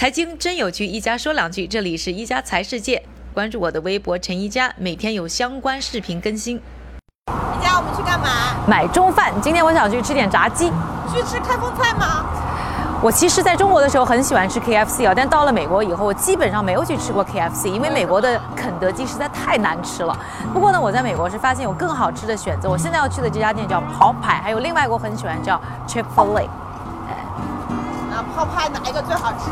财经真有趣，一家说两句。这里是一家财世界，关注我的微博陈一家，每天有相关视频更新。一家，我们去干嘛？买中饭。今天我想去吃点炸鸡。去吃开封菜吗？我其实在中国的时候很喜欢吃 KFC 啊，但到了美国以后，我基本上没有去吃过 KFC，因为美国的肯德基实在太难吃了。不过呢，我在美国是发现有更好吃的选择。我现在要去的这家店叫泡派，还有另外一个我很喜欢叫 Chick Fil A。那泡派哪一个最好吃？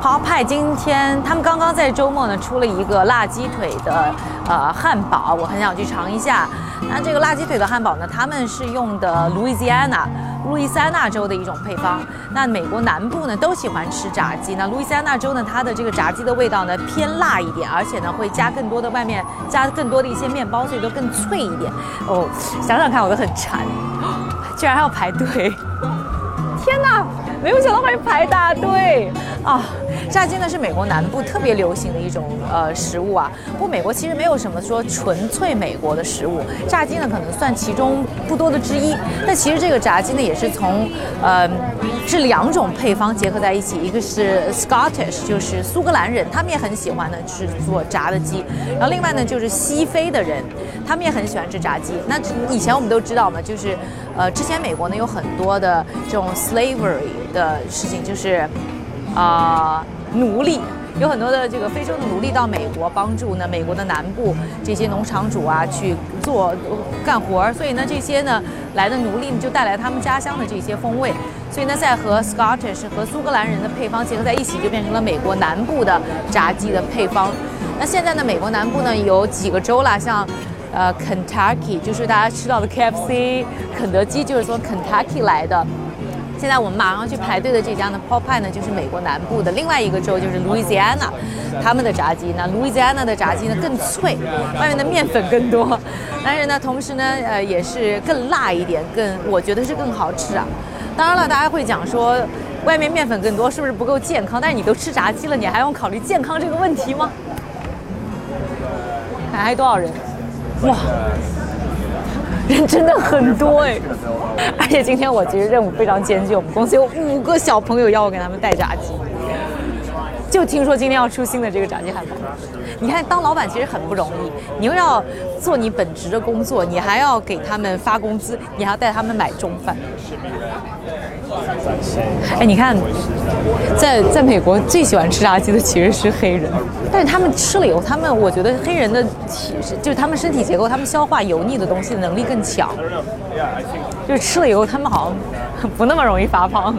好派今天他们刚刚在周末呢出了一个辣鸡腿的呃汉堡，我很想去尝一下。那这个辣鸡腿的汉堡呢，他们是用的 Louisiana。路易斯安那州的一种配方。那美国南部呢都喜欢吃炸鸡。那路易斯安那州呢，它的这个炸鸡的味道呢偏辣一点，而且呢会加更多的外面加更多的一些面包，所以都更脆一点。哦，想想看我都很馋，居然还要排队！天哪，没有想到会排大队啊！炸鸡呢是美国南部特别流行的一种呃食物啊。不过美国其实没有什么说纯粹美国的食物，炸鸡呢可能算其中不多的之一。但其实这个炸鸡呢也是从呃这两种配方结合在一起，一个是 Scottish，就是苏格兰人，他们也很喜欢呢是做炸的鸡。然后另外呢就是西非的人，他们也很喜欢吃炸鸡。那以前我们都知道嘛，就是呃之前美国呢有很多的这种 slavery 的事情，就是啊。奴隶有很多的这个非洲的奴隶到美国帮助呢，美国的南部这些农场主啊去做干活儿，所以呢这些呢来的奴隶就带来他们家乡的这些风味，所以呢在和 Scottish 和苏格兰人的配方结合在一起，就变成了美国南部的炸鸡的配方。那现在呢美国南部呢有几个州啦，像呃 Kentucky 就是大家吃到的 KFC，肯德基就是从 Kentucky 来的。现在我们马上去排队的这家呢，Popeye 呢，就是美国南部的另外一个州，就是 Louisiana，他们的炸鸡呢，Louisiana 的炸鸡呢更脆，外面的面粉更多，但是呢，同时呢，呃，也是更辣一点，更我觉得是更好吃啊。当然了，大家会讲说，外面面粉更多是不是不够健康？但是你都吃炸鸡了，你还用考虑健康这个问题吗？看还多少人？哇！人真的很多哎，而且今天我其实任务非常艰巨，我们公司有五个小朋友要我给他们带炸鸡。就听说今天要出新的这个炸鸡汉堡，你看当老板其实很不容易，你又要做你本职的工作，你还要给他们发工资，你还要带他们买中饭。哎，你看，在在美国最喜欢吃炸鸡的其实是黑人，但是他们吃了以后，他们我觉得黑人的体就是他们身体结构，他们消化油腻的东西的能力更强，就是吃了以后他们好像不那么容易发胖。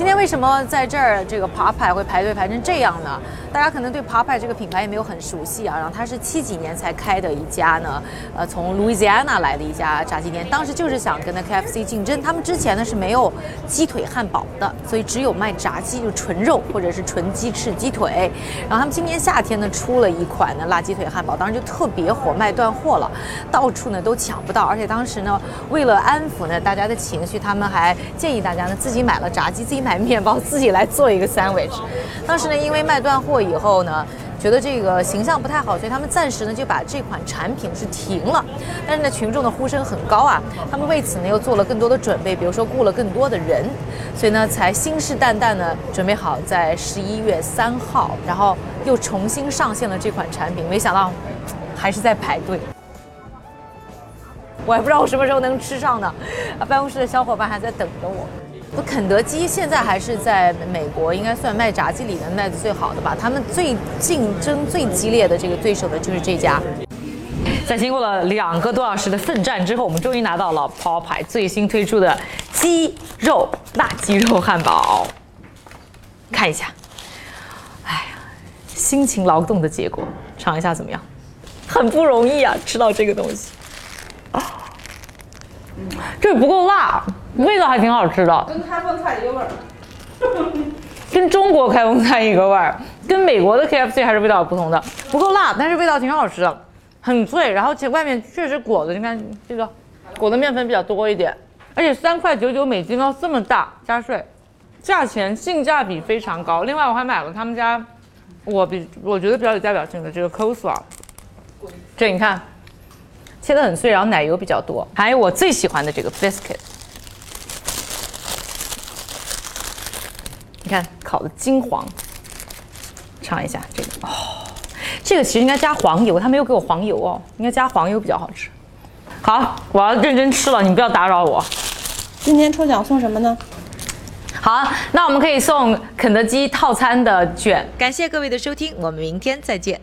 今天为什么在这儿这个扒派会排队排成这样呢？大家可能对扒派这个品牌也没有很熟悉啊。然后它是七几年才开的一家呢，呃，从 Louisiana 来的一家炸鸡店。当时就是想跟那 KFC 竞争。他们之前呢是没有鸡腿汉堡的，所以只有卖炸鸡，就纯肉或者是纯鸡翅鸡腿。然后他们今年夏天呢出了一款呢辣鸡腿汉堡，当时就特别火，卖断货了，到处呢都抢不到。而且当时呢为了安抚呢大家的情绪，他们还建议大家呢自己买了炸鸡，自己买面包，自己来做一个 sandwich。当时呢因为卖断货。以后呢，觉得这个形象不太好，所以他们暂时呢就把这款产品是停了。但是呢，群众的呼声很高啊，他们为此呢又做了更多的准备，比如说雇了更多的人，所以呢才信誓旦旦的准备好在十一月三号，然后又重新上线了这款产品。没想到还是在排队，我还不知道我什么时候能吃上呢。办公室的小伙伴还在等着我。不，肯德基现在还是在美国，应该算卖炸鸡里面卖的最好的吧？他们最竞争最激烈的这个对手的，就是这家。在经过了两个多小时的奋战之后，我们终于拿到了 Popeye 最新推出的鸡肉辣鸡肉汉堡。看一下，哎呀，辛勤劳动的结果，尝一下怎么样？很不容易啊，吃到这个东西。啊，这不够辣。味道还挺好吃的，跟开封菜一个味儿，跟中国开封菜一个味儿，跟美国的 KFC 还是味道有不同的，不够辣，但是味道挺好吃的，很脆，然后且外面确实裹的，你看这个裹的面粉比较多一点，而且三块九九美金哦，这么大加税，价钱性价比非常高。另外我还买了他们家，我比我觉得比较有代表性的这个 coleslaw，这你看切的很碎，然后奶油比较多，还有我最喜欢的这个 biscuit。你看烤的金黄，尝一下这个哦，这个其实应该加黄油，他没有给我黄油哦，应该加黄油比较好吃。好，我要认真吃了，你不要打扰我。今天抽奖送什么呢？好，那我们可以送肯德基套餐的券。感谢各位的收听，我们明天再见。